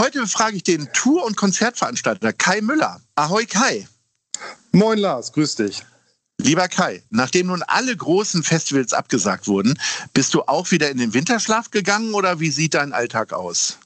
Heute befrage ich den Tour- und Konzertveranstalter Kai Müller. Ahoi Kai. Moin Lars, grüß dich. Lieber Kai, nachdem nun alle großen Festivals abgesagt wurden, bist du auch wieder in den Winterschlaf gegangen oder wie sieht dein Alltag aus?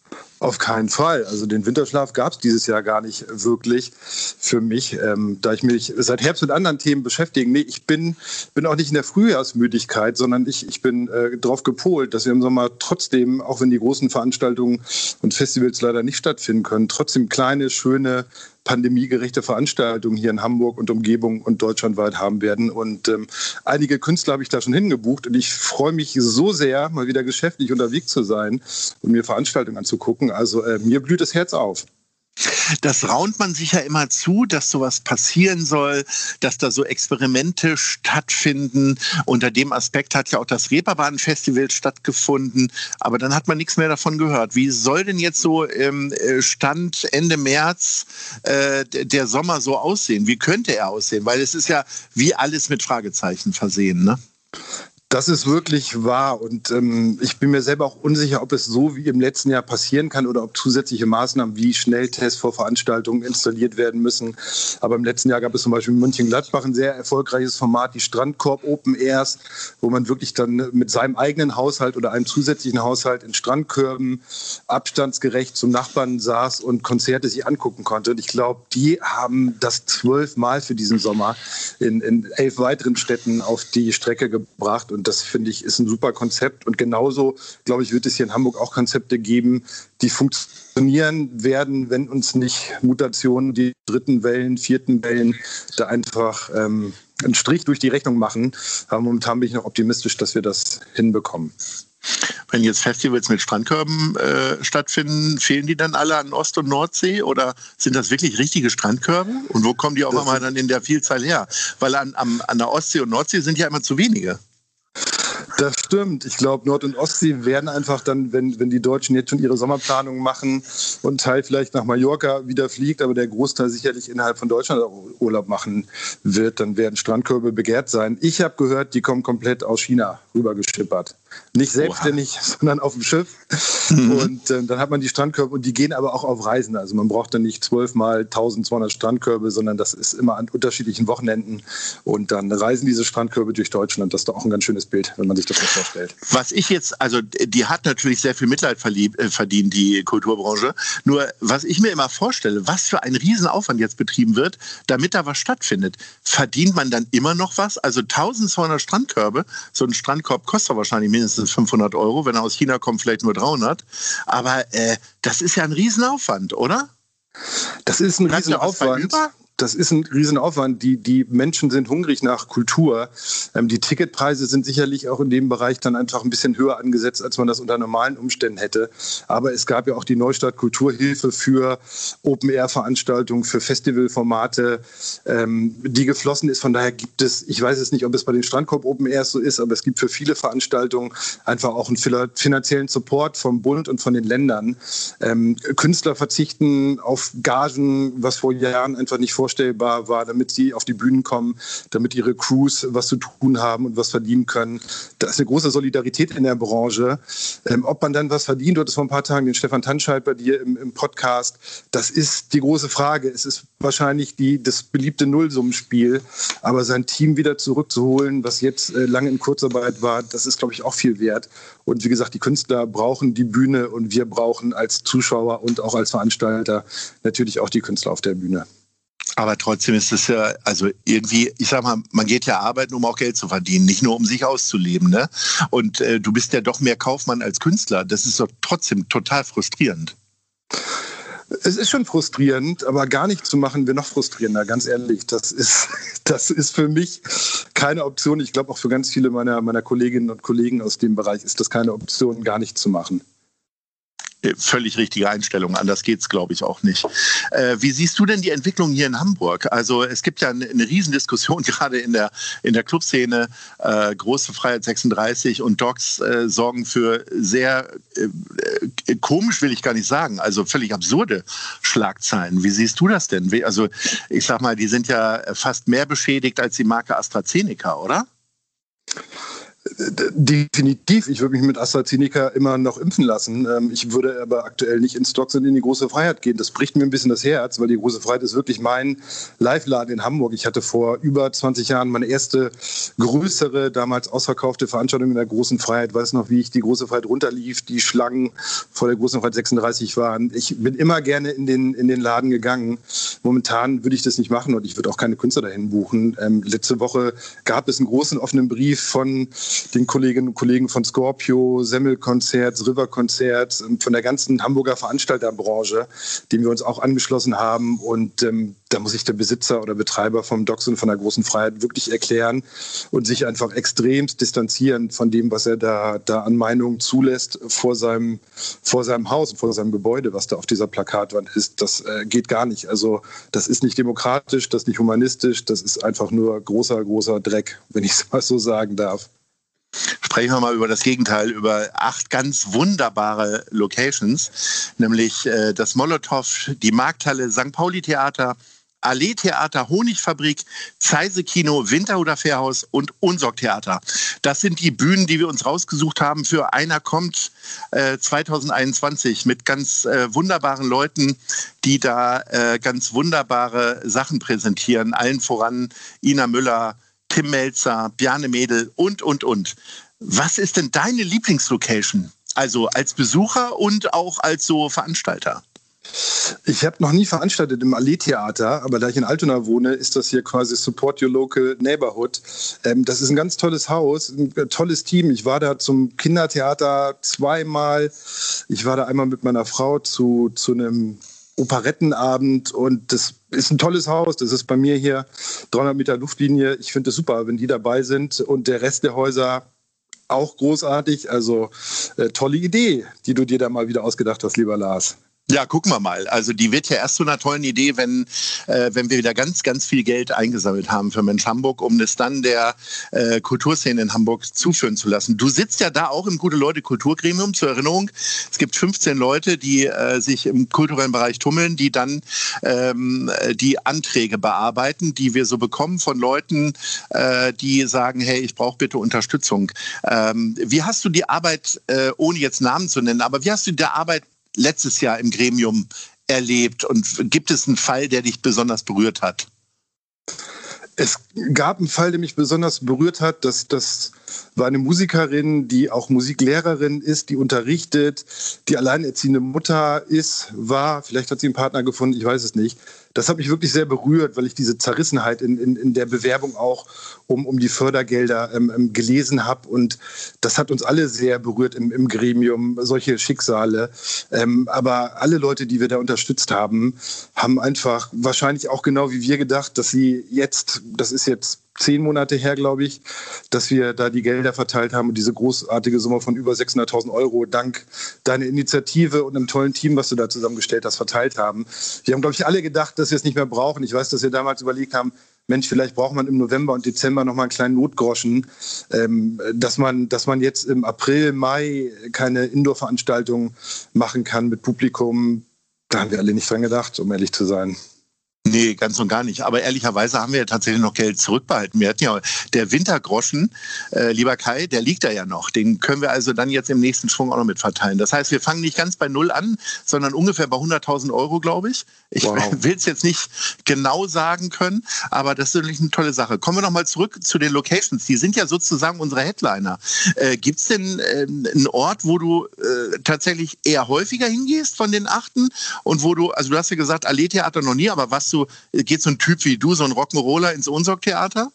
Auf keinen Fall. Also den Winterschlaf gab es dieses Jahr gar nicht wirklich für mich, ähm, da ich mich seit Herbst mit anderen Themen beschäftige. Nee, ich bin, bin auch nicht in der Frühjahrsmüdigkeit, sondern ich, ich bin äh, darauf gepolt, dass wir im Sommer trotzdem, auch wenn die großen Veranstaltungen und Festivals leider nicht stattfinden können, trotzdem kleine, schöne pandemiegerechte Veranstaltungen hier in Hamburg und Umgebung und deutschlandweit haben werden. Und ähm, einige Künstler habe ich da schon hingebucht und ich freue mich so sehr, mal wieder geschäftlich unterwegs zu sein und mir Veranstaltungen anzugucken. Also äh, mir blüht das Herz auf. Das raunt man sich ja immer zu, dass sowas passieren soll, dass da so Experimente stattfinden. Unter dem Aspekt hat ja auch das Reeperbahn-Festival stattgefunden, aber dann hat man nichts mehr davon gehört. Wie soll denn jetzt so im äh, Stand Ende März äh, der Sommer so aussehen? Wie könnte er aussehen? Weil es ist ja wie alles mit Fragezeichen versehen, ne? Das ist wirklich wahr und ähm, ich bin mir selber auch unsicher, ob es so wie im letzten Jahr passieren kann oder ob zusätzliche Maßnahmen wie Schnelltests vor Veranstaltungen installiert werden müssen. Aber im letzten Jahr gab es zum Beispiel in München-Gladbach ein sehr erfolgreiches Format, die Strandkorb Open Airs, wo man wirklich dann mit seinem eigenen Haushalt oder einem zusätzlichen Haushalt in Strandkörben abstandsgerecht zum Nachbarn saß und Konzerte sich angucken konnte. Und ich glaube, die haben das zwölfmal für diesen Sommer in, in elf weiteren Städten auf die Strecke gebracht. Und das finde ich ist ein super Konzept. Und genauso, glaube ich, wird es hier in Hamburg auch Konzepte geben, die funktionieren werden, wenn uns nicht Mutationen, die dritten Wellen, vierten Wellen da einfach ähm, einen Strich durch die Rechnung machen. Aber momentan bin ich noch optimistisch, dass wir das hinbekommen. Wenn jetzt Festivals mit Strandkörben äh, stattfinden, fehlen die dann alle an Ost- und Nordsee oder sind das wirklich richtige Strandkörbe? Und wo kommen die auch einmal dann in der Vielzahl her? Weil an, an, an der Ostsee und Nordsee sind ja immer zu wenige. Stimmt. Ich glaube, Nord- und Ostsee werden einfach dann, wenn, wenn die Deutschen jetzt schon ihre Sommerplanung machen und Teil vielleicht nach Mallorca wieder fliegt, aber der Großteil sicherlich innerhalb von Deutschland Urlaub machen wird, dann werden Strandkörbe begehrt sein. Ich habe gehört, die kommen komplett aus China rübergeschippert. Nicht selbstständig, Oha. sondern auf dem Schiff. Mhm. Und äh, dann hat man die Strandkörbe und die gehen aber auch auf Reisen. Also man braucht dann nicht zwölfmal 1200 Strandkörbe, sondern das ist immer an unterschiedlichen Wochenenden. Und dann reisen diese Strandkörbe durch Deutschland. Das ist doch auch ein ganz schönes Bild, wenn man sich das so vorstellt. Was ich jetzt, also die hat natürlich sehr viel Mitleid äh, verdient, die Kulturbranche. Nur was ich mir immer vorstelle, was für ein Riesenaufwand jetzt betrieben wird, damit da was stattfindet. Verdient man dann immer noch was? Also 1200 Strandkörbe, so ein Strandkorb kostet wahrscheinlich mindestens 500 Euro. Wenn er aus China kommt, vielleicht nur 300. Aber äh, das ist ja ein Riesenaufwand, oder? Das ist ein Riesenaufwand das ist ein Riesenaufwand. Die, die Menschen sind hungrig nach Kultur. Ähm, die Ticketpreise sind sicherlich auch in dem Bereich dann einfach ein bisschen höher angesetzt, als man das unter normalen Umständen hätte. Aber es gab ja auch die Neustadt Kulturhilfe für Open-Air-Veranstaltungen, für Festivalformate, ähm, die geflossen ist. Von daher gibt es, ich weiß es nicht, ob es bei den Strandkorb Open Airs so ist, aber es gibt für viele Veranstaltungen einfach auch einen finanziellen Support vom Bund und von den Ländern. Ähm, Künstler verzichten auf Gagen, was vor Jahren einfach nicht vor vorstellbar war, damit sie auf die Bühnen kommen, damit ihre Crews was zu tun haben und was verdienen können. Da ist eine große Solidarität in der Branche. Ähm, ob man dann was verdient, du vor ein paar Tagen den Stefan Tanscheid bei dir im, im Podcast, das ist die große Frage. Es ist wahrscheinlich die, das beliebte Nullsummenspiel, aber sein Team wieder zurückzuholen, was jetzt äh, lange in Kurzarbeit war, das ist, glaube ich, auch viel wert. Und wie gesagt, die Künstler brauchen die Bühne und wir brauchen als Zuschauer und auch als Veranstalter natürlich auch die Künstler auf der Bühne. Aber trotzdem ist es ja, also irgendwie, ich sag mal, man geht ja arbeiten, um auch Geld zu verdienen, nicht nur um sich auszuleben. Ne? Und äh, du bist ja doch mehr Kaufmann als Künstler. Das ist doch trotzdem total frustrierend. Es ist schon frustrierend, aber gar nicht zu machen wäre noch frustrierender, ganz ehrlich. Das ist, das ist für mich keine Option. Ich glaube auch für ganz viele meiner, meiner Kolleginnen und Kollegen aus dem Bereich ist das keine Option, gar nicht zu machen. Völlig richtige Einstellung. Anders geht's, glaube ich, auch nicht. Äh, wie siehst du denn die Entwicklung hier in Hamburg? Also es gibt ja eine, eine Riesendiskussion gerade in der, in der Clubszene. Äh, Große Freiheit 36 und Docs äh, sorgen für sehr äh, äh, komisch, will ich gar nicht sagen, also völlig absurde Schlagzeilen. Wie siehst du das denn? Also ich sag mal, die sind ja fast mehr beschädigt als die Marke AstraZeneca, oder? Definitiv. Ich würde mich mit AstraZeneca immer noch impfen lassen. Ähm, ich würde aber aktuell nicht in Stocks und in die große Freiheit gehen. Das bricht mir ein bisschen das Herz, weil die große Freiheit ist wirklich mein Live-Laden in Hamburg. Ich hatte vor über 20 Jahren meine erste größere, damals ausverkaufte Veranstaltung in der großen Freiheit. Ich weiß noch, wie ich die große Freiheit runterlief, die Schlangen vor der großen Freiheit 36 waren. Ich bin immer gerne in den, in den Laden gegangen. Momentan würde ich das nicht machen und ich würde auch keine Künstler dahin buchen. Ähm, letzte Woche gab es einen großen offenen Brief von den Kolleginnen und Kollegen von Scorpio, Semmelkonzert, Riverkonzert, ähm, von der ganzen Hamburger Veranstalterbranche, dem wir uns auch angeschlossen haben. Und ähm, da muss sich der Besitzer oder Betreiber vom Docks und von der großen Freiheit wirklich erklären und sich einfach extremst distanzieren von dem, was er da, da an Meinungen zulässt vor seinem, vor seinem Haus, vor seinem Gebäude, was da auf dieser Plakatwand ist. Das äh, geht gar nicht. Also das ist nicht demokratisch, das ist nicht humanistisch, das ist einfach nur großer, großer Dreck, wenn ich es mal so sagen darf. Sprechen wir mal über das Gegenteil, über acht ganz wunderbare Locations, nämlich äh, das Molotow, die Markthalle, St. Pauli Theater, Allee Theater, Honigfabrik, Zeise Kino, Winterhuder Fährhaus und Unsorg Theater. Das sind die Bühnen, die wir uns rausgesucht haben für Einer kommt äh, 2021 mit ganz äh, wunderbaren Leuten, die da äh, ganz wunderbare Sachen präsentieren. Allen voran Ina Müller, Tim Melzer, Bjarne Mädel und, und, und. Was ist denn deine Lieblingslocation? Also als Besucher und auch als so Veranstalter? Ich habe noch nie veranstaltet im Allee-Theater, aber da ich in Altona wohne, ist das hier quasi Support Your Local Neighborhood. Ähm, das ist ein ganz tolles Haus, ein tolles Team. Ich war da zum Kindertheater zweimal. Ich war da einmal mit meiner Frau zu, zu einem Operettenabend und das ist ein tolles Haus. Das ist bei mir hier 300 Meter Luftlinie. Ich finde es super, wenn die dabei sind und der Rest der Häuser auch großartig. Also äh, tolle Idee, die du dir da mal wieder ausgedacht hast, lieber Lars. Ja, gucken wir mal. Also die wird ja erst zu einer tollen Idee, wenn, äh, wenn wir wieder ganz, ganz viel Geld eingesammelt haben für Mensch Hamburg, um es dann der äh, Kulturszene in Hamburg zuführen zu lassen. Du sitzt ja da auch im Gute-Leute-Kulturgremium. Zur Erinnerung, es gibt 15 Leute, die äh, sich im kulturellen Bereich tummeln, die dann ähm, die Anträge bearbeiten, die wir so bekommen von Leuten, äh, die sagen, hey, ich brauche bitte Unterstützung. Ähm, wie hast du die Arbeit, äh, ohne jetzt Namen zu nennen, aber wie hast du die Arbeit letztes Jahr im Gremium erlebt? Und gibt es einen Fall, der dich besonders berührt hat? Es gab einen Fall, der mich besonders berührt hat. Das, das war eine Musikerin, die auch Musiklehrerin ist, die unterrichtet, die alleinerziehende Mutter ist, war. Vielleicht hat sie einen Partner gefunden, ich weiß es nicht das hat mich wirklich sehr berührt, weil ich diese Zerrissenheit in, in, in der Bewerbung auch um, um die Fördergelder ähm, ähm, gelesen habe. Und das hat uns alle sehr berührt im, im Gremium, solche Schicksale. Ähm, aber alle Leute, die wir da unterstützt haben, haben einfach wahrscheinlich auch genau wie wir gedacht, dass sie jetzt, das ist jetzt zehn Monate her, glaube ich, dass wir da die Gelder verteilt haben und diese großartige Summe von über 600.000 Euro dank deiner Initiative und einem tollen Team, was du da zusammengestellt hast, verteilt haben. Wir haben, glaube ich, alle gedacht, dass wir es nicht mehr brauchen. Ich weiß, dass wir damals überlegt haben, Mensch, vielleicht braucht man im November und Dezember noch mal einen kleinen Notgroschen, ähm, dass man, dass man jetzt im April, Mai keine Indoor-Veranstaltung machen kann mit Publikum. Da haben wir alle nicht dran gedacht, um ehrlich zu sein. Nee, ganz und gar nicht. Aber ehrlicherweise haben wir ja tatsächlich noch Geld zurückbehalten. Wir hatten ja der Wintergroschen, äh, lieber Kai, der liegt da ja noch. Den können wir also dann jetzt im nächsten Schwung auch noch mit verteilen. Das heißt, wir fangen nicht ganz bei Null an, sondern ungefähr bei 100.000 Euro, glaube ich. Ich wow. will es jetzt nicht genau sagen können, aber das ist natürlich eine tolle Sache. Kommen wir noch mal zurück zu den Locations. Die sind ja sozusagen unsere Headliner. Äh, Gibt es denn äh, einen Ort, wo du äh, tatsächlich eher häufiger hingehst von den achten und wo du, also du hast ja gesagt, Allee-Theater noch nie, aber was du, geht so ein Typ wie du, so ein Rock'n'Roller ins Unsorg-Theater?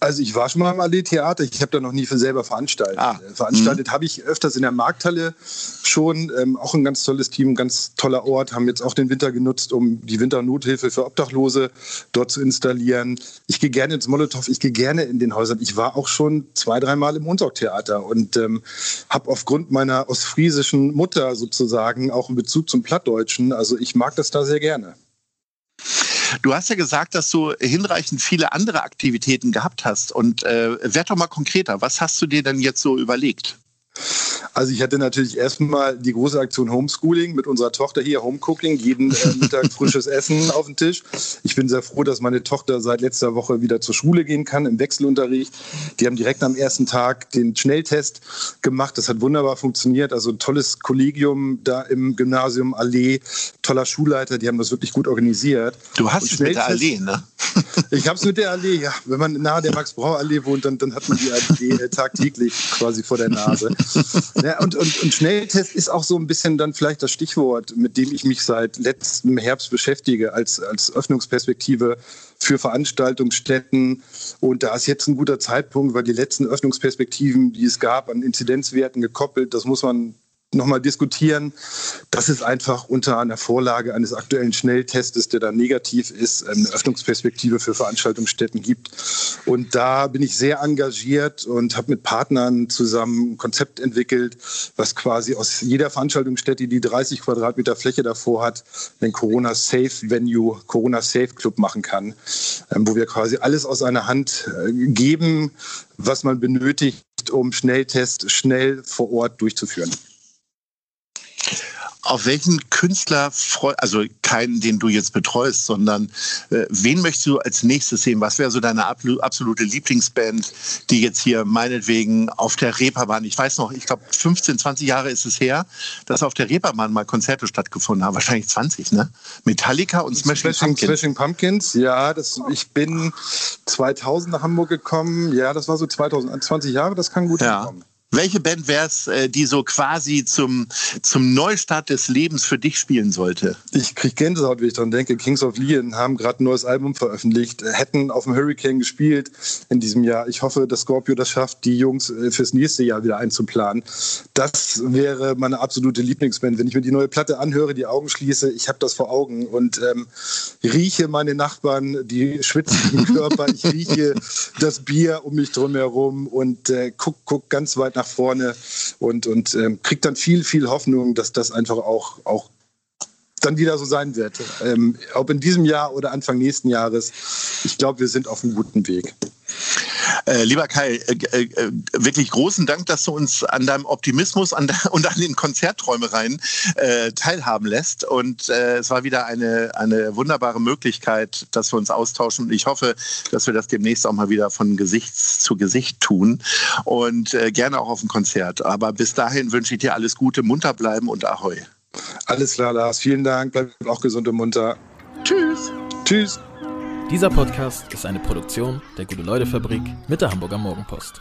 Also ich war schon mal im Allee-Theater, ich habe da noch nie für selber veranstaltet. Ah. Äh, veranstaltet mhm. habe ich öfters in der Markthalle schon, ähm, auch ein ganz tolles Team, ganz toller Ort, haben jetzt auch den Winter genutzt, um die Winternothilfe für Obdachlose dort zu installieren. Ich gehe gerne ins Molotow, ich gehe gerne in den Häusern. Ich war auch schon zwei, dreimal im Unsorg-Theater und ähm, habe aufgrund meiner ostfriesischen Mutter sozusagen auch einen Bezug zum Plattdeutschen. Also ich mag das da sehr gerne. Du hast ja gesagt, dass du hinreichend viele andere Aktivitäten gehabt hast. Und äh, werd doch mal konkreter. Was hast du dir denn jetzt so überlegt? Also ich hatte natürlich erstmal die große Aktion Homeschooling mit unserer Tochter hier, Homecooking, jeden äh, Mittag frisches Essen auf den Tisch. Ich bin sehr froh, dass meine Tochter seit letzter Woche wieder zur Schule gehen kann, im Wechselunterricht. Die haben direkt am ersten Tag den Schnelltest gemacht. Das hat wunderbar funktioniert. Also ein tolles Kollegium da im Gymnasium Allee, toller Schulleiter, die haben das wirklich gut organisiert. Du hast es mit der Allee, ne? Ich habe es mit der Allee, ja. Wenn man nahe der Max-Brauer-Allee wohnt, dann, dann hat man die Allee tagtäglich quasi vor der Nase. Ja, und, und, und Schnelltest ist auch so ein bisschen dann vielleicht das Stichwort, mit dem ich mich seit letztem Herbst beschäftige, als, als Öffnungsperspektive für Veranstaltungsstätten. Und da ist jetzt ein guter Zeitpunkt, weil die letzten Öffnungsperspektiven, die es gab, an Inzidenzwerten gekoppelt, das muss man nochmal diskutieren, dass es einfach unter einer Vorlage eines aktuellen Schnelltestes, der dann negativ ist, eine Öffnungsperspektive für Veranstaltungsstätten gibt. Und da bin ich sehr engagiert und habe mit Partnern zusammen ein Konzept entwickelt, was quasi aus jeder Veranstaltungsstätte, die 30 Quadratmeter Fläche davor hat, den Corona-Safe-Venue, Corona-Safe-Club machen kann, ähm, wo wir quasi alles aus einer Hand äh, geben, was man benötigt, um Schnelltests schnell vor Ort durchzuführen. Auf welchen Künstler, also keinen, den du jetzt betreust, sondern äh, wen möchtest du als nächstes sehen? Was wäre so deine absolute Lieblingsband, die jetzt hier meinetwegen auf der Reeperbahn, ich weiß noch, ich glaube 15, 20 Jahre ist es her, dass auf der Reeperbahn mal Konzerte stattgefunden haben, wahrscheinlich 20, ne? Metallica und Smashing, Smashing Pumpkins. Smashing Pumpkins, ja, das, ich bin 2000 nach Hamburg gekommen, ja, das war so 2020 Jahre, das kann gut ja. Kommen. Welche Band wäre es, äh, die so quasi zum, zum Neustart des Lebens für dich spielen sollte? Ich kriege Gänsehaut, wenn ich daran denke. Kings of Leon haben gerade ein neues Album veröffentlicht, hätten auf dem Hurricane gespielt in diesem Jahr. Ich hoffe, dass Scorpio das schafft, die Jungs äh, fürs nächste Jahr wieder einzuplanen. Das wäre meine absolute Lieblingsband. Wenn ich mir die neue Platte anhöre, die Augen schließe, ich habe das vor Augen und ähm, rieche meine Nachbarn, die schwitzenden Körper. ich rieche das Bier um mich drum herum und äh, guck, guck ganz weit nach nach vorne und, und ähm, kriegt dann viel, viel Hoffnung, dass das einfach auch, auch dann wieder so sein wird. Ähm, ob in diesem Jahr oder Anfang nächsten Jahres. Ich glaube, wir sind auf einem guten Weg. Äh, lieber Kai, äh, äh, wirklich großen Dank, dass du uns an deinem Optimismus an der, und an den Konzertträumereien äh, teilhaben lässt. Und äh, es war wieder eine, eine wunderbare Möglichkeit, dass wir uns austauschen. Und ich hoffe, dass wir das demnächst auch mal wieder von Gesicht zu Gesicht tun und äh, gerne auch auf dem Konzert. Aber bis dahin wünsche ich dir alles Gute, munter bleiben und Ahoi. Alles klar, Lars. Vielen Dank. Bleib auch gesund und munter. Tschüss. Tschüss. Dieser Podcast ist eine Produktion der Gute-Leute-Fabrik mit der Hamburger Morgenpost.